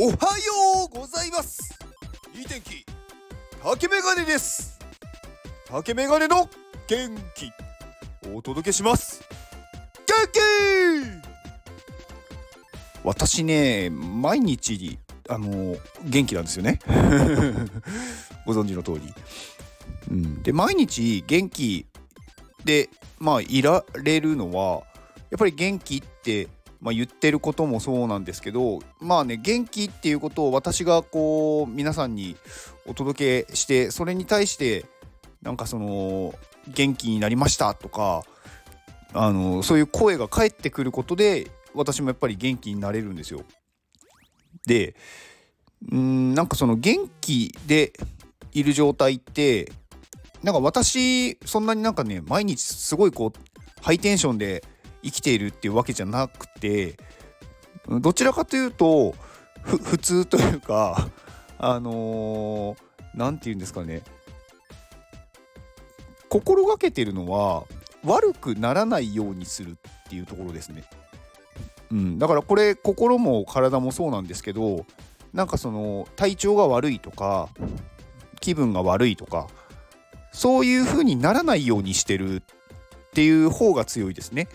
おはようございます。いい天気。竹メガネです。竹メガネの元気。お届けします。元気！私ね毎日あの元気なんですよね。ご存知の通り、うん、で毎日元気でまあいられるのはやっぱり元気ってまあ、言ってることもそうなんですけどまあね元気っていうことを私がこう皆さんにお届けしてそれに対してなんかその元気になりましたとかあのそういう声が返ってくることで私もやっぱり元気になれるんですよ。でうんなんかその元気でいる状態ってなんか私そんなになんかね毎日すごいこうハイテンションで生きているっていうわけじゃなくてどちらかというと普通というかあの何、ー、て言うんですかね心がけてるのは悪くならないようにするっていうところですね。うん、だからこれ心も体もそうなんですけどなんかその体調が悪いとか気分が悪いとかそういう風にならないようにしてるっっていう方が強いですね。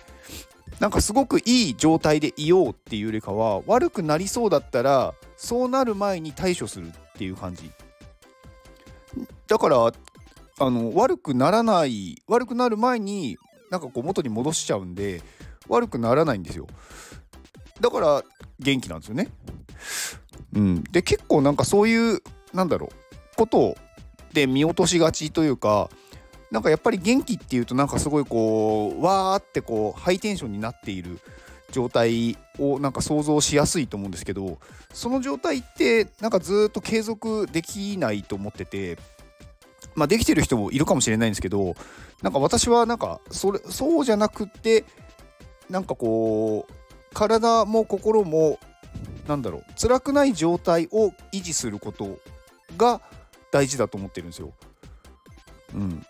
なんかすごくいい状態でいようっていうよりかは悪くなりそうだったらそうなる前に対処するっていう感じ。だからあの悪くならない悪くなる前になんかこう元に戻しちゃうんで悪くならないんですよ。だから元気なんですよね。うん。で結構なんかそういうなんだろうことで見落としがちというかなんかやっぱり元気っていうとなんかすごいこうわーってこうハイテンションになっている状態をなんか想像しやすいと思うんですけどその状態ってなんかずっと継続できないと思っててまあできてる人もいるかもしれないんですけどなんか私はなんかそれそうじゃなくてなんかこう体も心もなんだろう辛くない状態を維持することが大事だと思ってるんですよ。うん、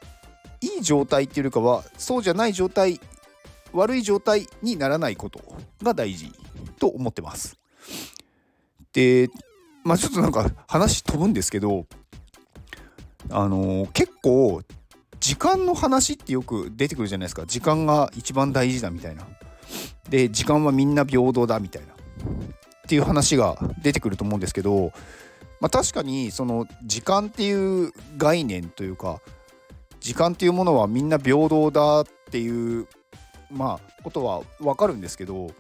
状態っていうよりかはそうじゃない状態悪い状態にならないことが大事と思ってます。でまあちょっとなんか話飛ぶんですけどあのー、結構時間の話ってよく出てくるじゃないですか時間が一番大事だみたいな。で時間はみんな平等だみたいなっていう話が出てくると思うんですけど、まあ、確かにその時間っていう概念というか時間っていうものはみんな平等だっていうまあことは分かるんですけど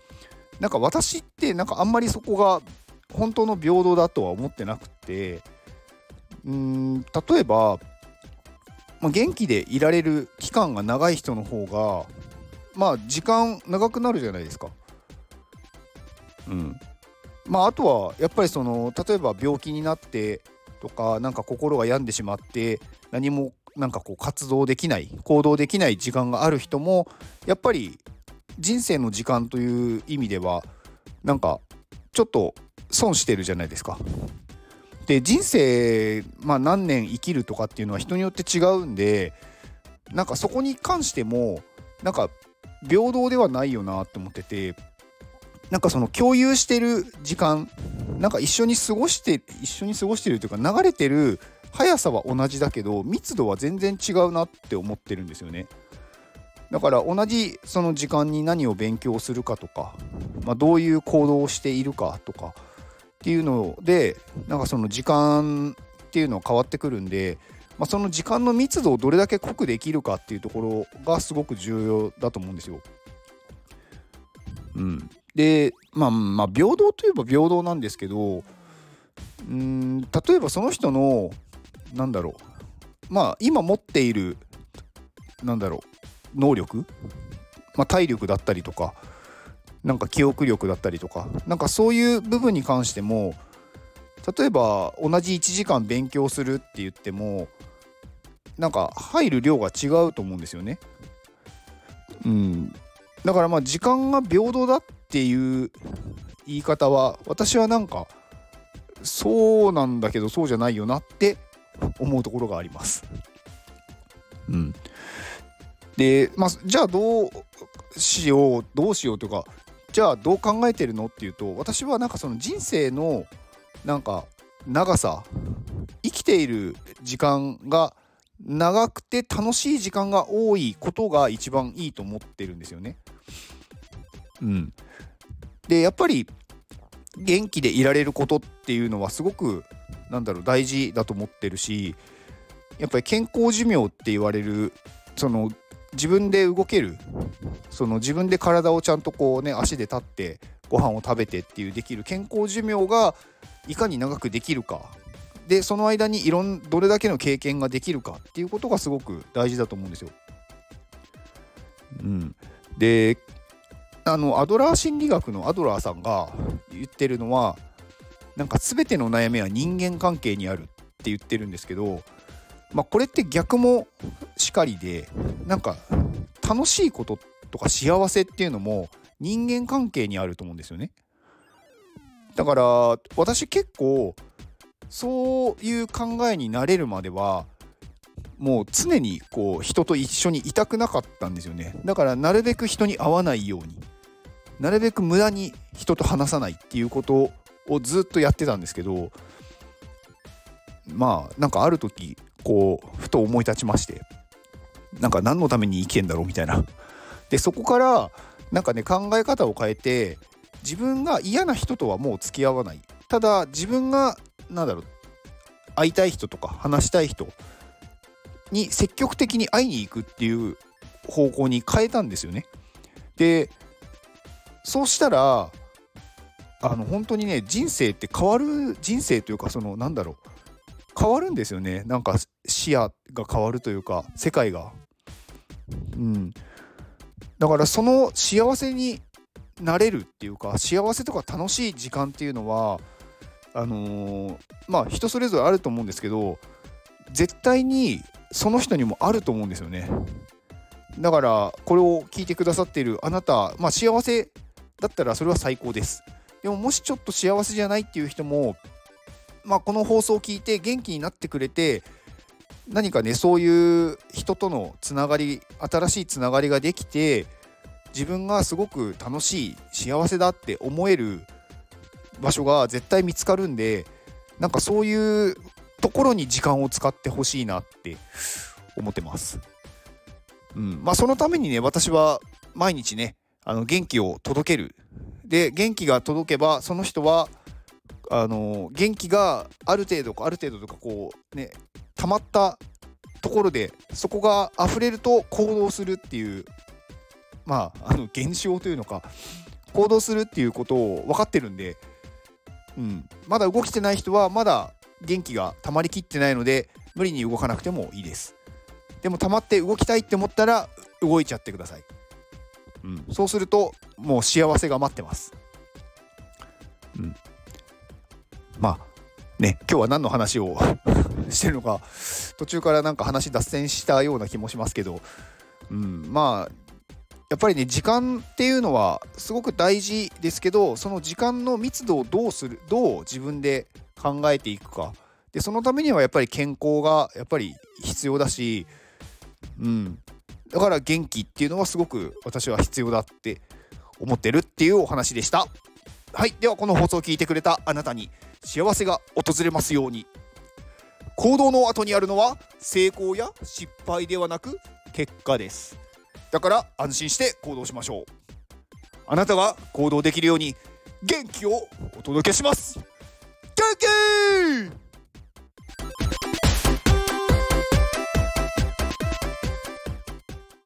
なんか私ってなんかあんまりそこが本当の平等だとは思ってなくてうん例えば、まあ、元気でいられる期間が長い人の方がまあ時間長くなるじゃないですか。うんまあ、あとはやっぱりその例えば病気になってとかなんか心が病んでしまって何もなんかこう活動できない行動できない時間がある人もやっぱり人生の時間という意味ではなんかちょっと損してるじゃないですか。で人生、まあ、何年生きるとかっていうのは人によって違うんでなんかそこに関してもなんか平等ではないよなって思っててなんかその共有してる時間なんか一緒に過ごして一緒に過ごしてるというか流れてる速さは同じだけど密度は全然違うなって思ってるんですよね。だから同じその時間に何を勉強するかとか、まあ、どういう行動をしているかとかっていうのでなんかその時間っていうのは変わってくるんで、まあ、その時間の密度をどれだけ濃くできるかっていうところがすごく重要だと思うんですよ。うん、でまあまあ平等といえば平等なんですけどうん例えばその人のなんだろう。まあ今持っているなんだろう能力、まあ、体力だったりとかなんか記憶力だったりとかなんかそういう部分に関しても例えば同じ1時間勉強するって言ってもなんか入る量が違うと思うんですよね。うん、だからまあ時間が平等だっていう言い方は私はなんかそうなんだけどそうじゃないよなって思うところがあります。うん、で、まあ、じゃあどうしようどうしようとかじゃあどう考えてるのっていうと私はなんかその人生のなんか長さ生きている時間が長くて楽しい時間が多いことが一番いいと思ってるんですよね。うん、でやっぱり元気でいられることっていうのはすごくなんだろう大事だと思ってるしやっぱり健康寿命って言われるその自分で動けるその自分で体をちゃんとこうね足で立ってご飯を食べてっていうできる健康寿命がいかに長くできるかでその間にいろんどれだけの経験ができるかっていうことがすごく大事だと思うんですよ。うん、であのアドラー心理学のアドラーさんが言ってるのはなんか全ての悩みは人間関係にあるって言ってるんですけど、まあ、これって逆もしかりでなんか楽しいこととか幸せっていうのも人間関係にあると思うんですよね。だから私結構そういう考えになれるまではもう常にこう人と一緒にいたくなかったんですよねだからなるべく人に会わないようになるべく無駄に人と話さないっていうことをずっとやってたんですけどまあなんかある時こうふと思い立ちましてなんか何のために生きてんだろうみたいな。でそこからなんかね考え方を変えて自分が嫌な人とはもう付き合わない。ただ自分がなんだろう会いたい人とか話したい人に積極的に会いに行くっていう方向に変えたんですよね。でそうしたらあの本当にね人生って変わる人生というかそのなんだろう。変わるんですよね。なんか視野が変わるというか世界が。うん。だからその幸せになれるっていうか幸せとか楽しい時間っていうのはあのー、まあ人それぞれあると思うんですけど絶対にその人にもあると思うんですよね。だからこれを聞いてくださっているあなたまあ幸せだったらそれは最高です。でももしちょっと幸せじゃないっていう人もまあこの放送を聞いて元気になってくれて何かねそういう人とのつながり新しいつながりができて自分がすごく楽しい幸せだって思える場所が絶対見つかるんでなんかそういうところに時間を使ってほしいなって思ってます。うんまあ、そのためにね私は毎日ねあの元気を届けるで元気が届けばその人はあの元気がある程度かある程度とかこうね溜まったところでそこが溢れると行動するっていうまあ あの現象というのか行動するっていうことを分かってるんで、うん、まだ動きてない人はまだ元気が溜まりきってないので無理に動かなくてもいいです。でも溜まって動きたいって思ったら動いちゃってください、うん、そうするともう幸せが待ってます、うん、まあね今日は何の話を してるのか途中からなんか話脱線したような気もしますけど、うん、まあやっぱりね時間っていうのはすごく大事ですけどその時間の密度をどうするどう自分で考えていくか。でそのためにはやっぱり健康がやっぱり必要だし、うん、だから元気っていうのはすごく私は必要だって思ってるっていうお話でした。はい。ではこの放送を聞いてくれたあなたに幸せが訪れますように。行動の後にあるのは成功や失敗ではなく結果です。だから安心して行動しましょう。あなたが行動できるように元気をお届けします。元気!